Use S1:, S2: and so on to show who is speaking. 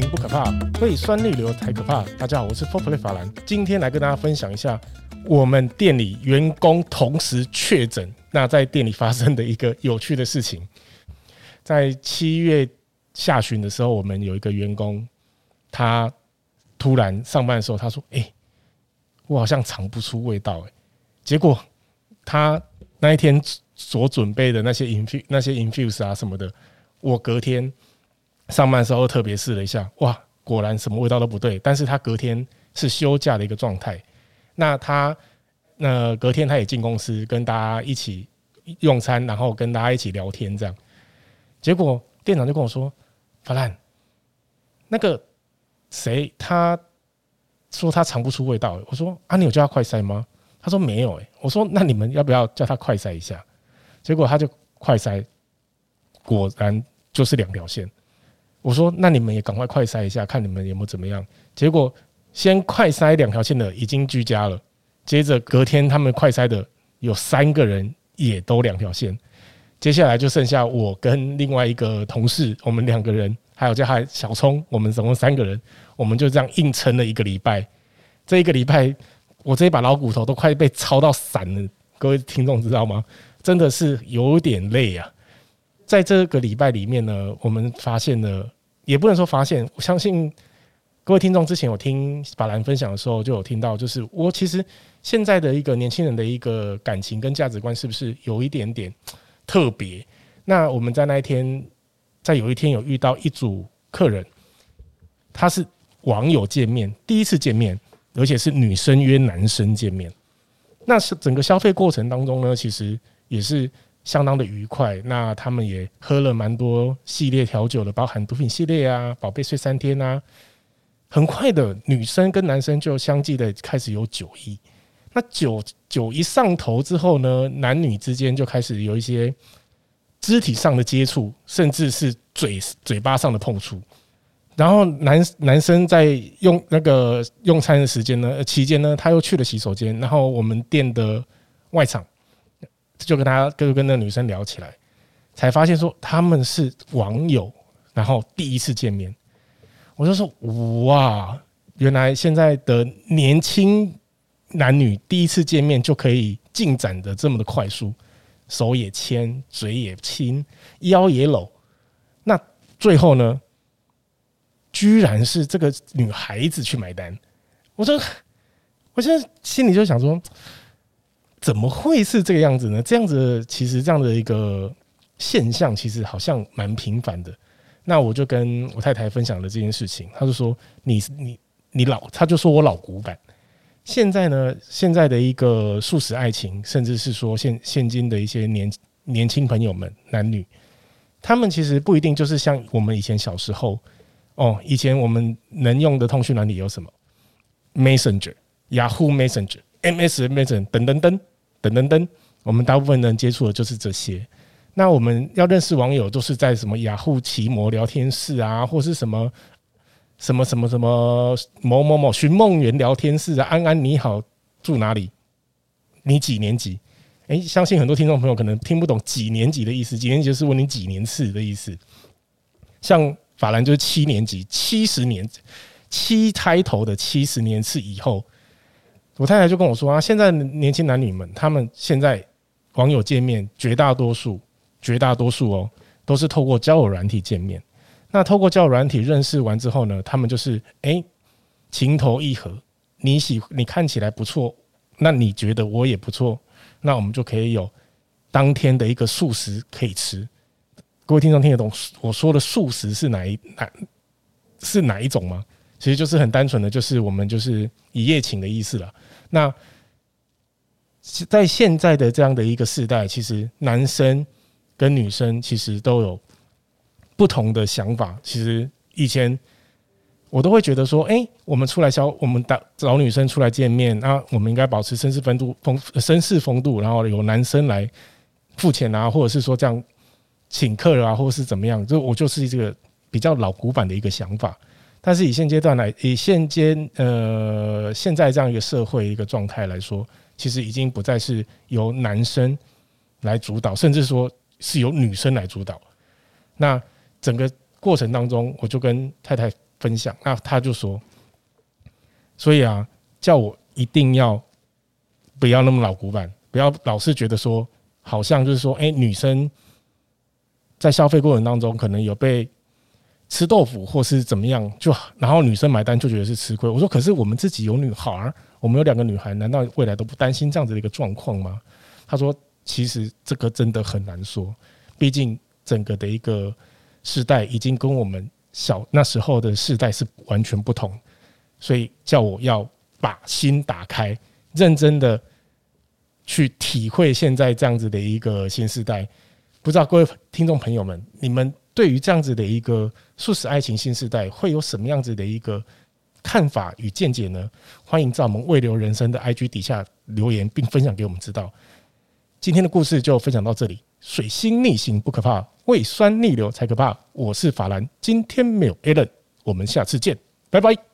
S1: 情不可怕，胃酸逆流才可怕。大家好，我是 Fourplay 法兰，今天来跟大家分享一下我们店里员工同时确诊，那在店里发生的一个有趣的事情。在七月下旬的时候，我们有一个员工，他突然上班的时候，他说：“哎、我好像尝不出味道。”哎，结果他那一天所准备的那些 infuse 那些 infuse 啊什么的，我隔天。上班时候特别试了一下，哇，果然什么味道都不对。但是他隔天是休假的一个状态，那他那隔天他也进公司跟大家一起用餐，然后跟大家一起聊天这样。结果店长就跟我说：“法兰，那个谁，他说他尝不出味道。”我说：“啊，你有叫他快塞吗？”他说：“没有。”哎，我说：“那你们要不要叫他快塞一下？”结果他就快塞，果然就是两条线。我说：“那你们也赶快快筛一下，看你们有没有怎么样。”结果先快筛两条线的已经居家了，接着隔天他们快筛的有三个人也都两条线，接下来就剩下我跟另外一个同事，我们两个人，还有叫他小聪，我们总共三个人，我们就这样硬撑了一个礼拜。这一个礼拜，我这一把老骨头都快被操到散了，各位听众知道吗？真的是有点累啊。在这个礼拜里面呢，我们发现了，也不能说发现，我相信各位听众之前有听法兰分享的时候，就有听到，就是我其实现在的一个年轻人的一个感情跟价值观是不是有一点点特别？那我们在那一天，在有一天有遇到一组客人，他是网友见面，第一次见面，而且是女生约男生见面。那是整个消费过程当中呢，其实也是。相当的愉快，那他们也喝了蛮多系列调酒的，包含毒品系列啊，宝贝睡三天啊。很快的，女生跟男生就相继的开始有酒意。那酒酒一上头之后呢，男女之间就开始有一些肢体上的接触，甚至是嘴嘴巴上的碰触。然后男男生在用那个用餐的时间呢，期间呢，他又去了洗手间，然后我们店的外场。就跟他就跟那个女生聊起来，才发现说他们是网友，然后第一次见面，我就说哇，原来现在的年轻男女第一次见面就可以进展的这么的快速，手也牵，嘴也亲，腰也搂，那最后呢，居然是这个女孩子去买单，我说，我现在心里就想说。怎么会是这个样子呢？这样子其实这样的一个现象，其实好像蛮频繁的。那我就跟我太太分享了这件事情，她就说：“你你你老，她就说我老古板。现在呢，现在的一个速食爱情，甚至是说现现今的一些年年轻朋友们，男女，他们其实不一定就是像我们以前小时候哦，以前我们能用的通讯软体有什么？Messenger、Yahoo Messenger、MS Messenger 等等等。”等等等，我们大部分人接触的就是这些。那我们要认识网友，都是在什么雅虎奇摩聊天室啊，或是什么什么什么什么某某某寻梦园聊天室啊。安安你好，住哪里？你几年级？诶，相信很多听众朋友可能听不懂几年级的意思。几年级是问你几年次的意思。像法兰就是七年级，七十年七开头的七十年次以后。我太太就跟我说啊，现在年轻男女们，他们现在网友见面，绝大多数，绝大多数哦，都是透过交友软体见面。那透过交友软体认识完之后呢，他们就是诶，情投意合，你喜你看起来不错，那你觉得我也不错，那我们就可以有当天的一个素食可以吃。各位听众听得懂我说的素食是哪一哪是哪一种吗？其实就是很单纯的，就是我们就是一夜情的意思了。那在现在的这样的一个时代，其实男生跟女生其实都有不同的想法。其实以前我都会觉得说，哎，我们出来消，我们找找女生出来见面，那我们应该保持绅士风度，风绅士风度，然后由男生来付钱啊，或者是说这样请客啊，或者是怎么样，就我就是这个比较老古板的一个想法。但是以现阶段来，以现阶呃现在这样一个社会一个状态来说，其实已经不再是由男生来主导，甚至说是由女生来主导。那整个过程当中，我就跟太太分享，那他就说，所以啊，叫我一定要不要那么老古板，不要老是觉得说，好像就是说，哎，女生在消费过程当中可能有被吃豆腐或是怎么样，就然后女生买单就觉得是吃亏。我说，可是我们自己有女孩，我们有两个女孩，难道未来都不担心这样子的一个状况吗？他说，其实这个真的很难说，毕竟整个的一个世代已经跟我们小那时候的世代是完全不同，所以叫我要把心打开，认真的去体会现在这样子的一个新时代。不知道各位听众朋友们，你们？对于这样子的一个素食爱情新时代，会有什么样子的一个看法与见解呢？欢迎在我们未留人生的 IG 底下留言，并分享给我们知道。今天的故事就分享到这里。水星逆行不可怕，胃酸逆流才可怕。我是法兰，今天没有 Allen，我们下次见，拜拜。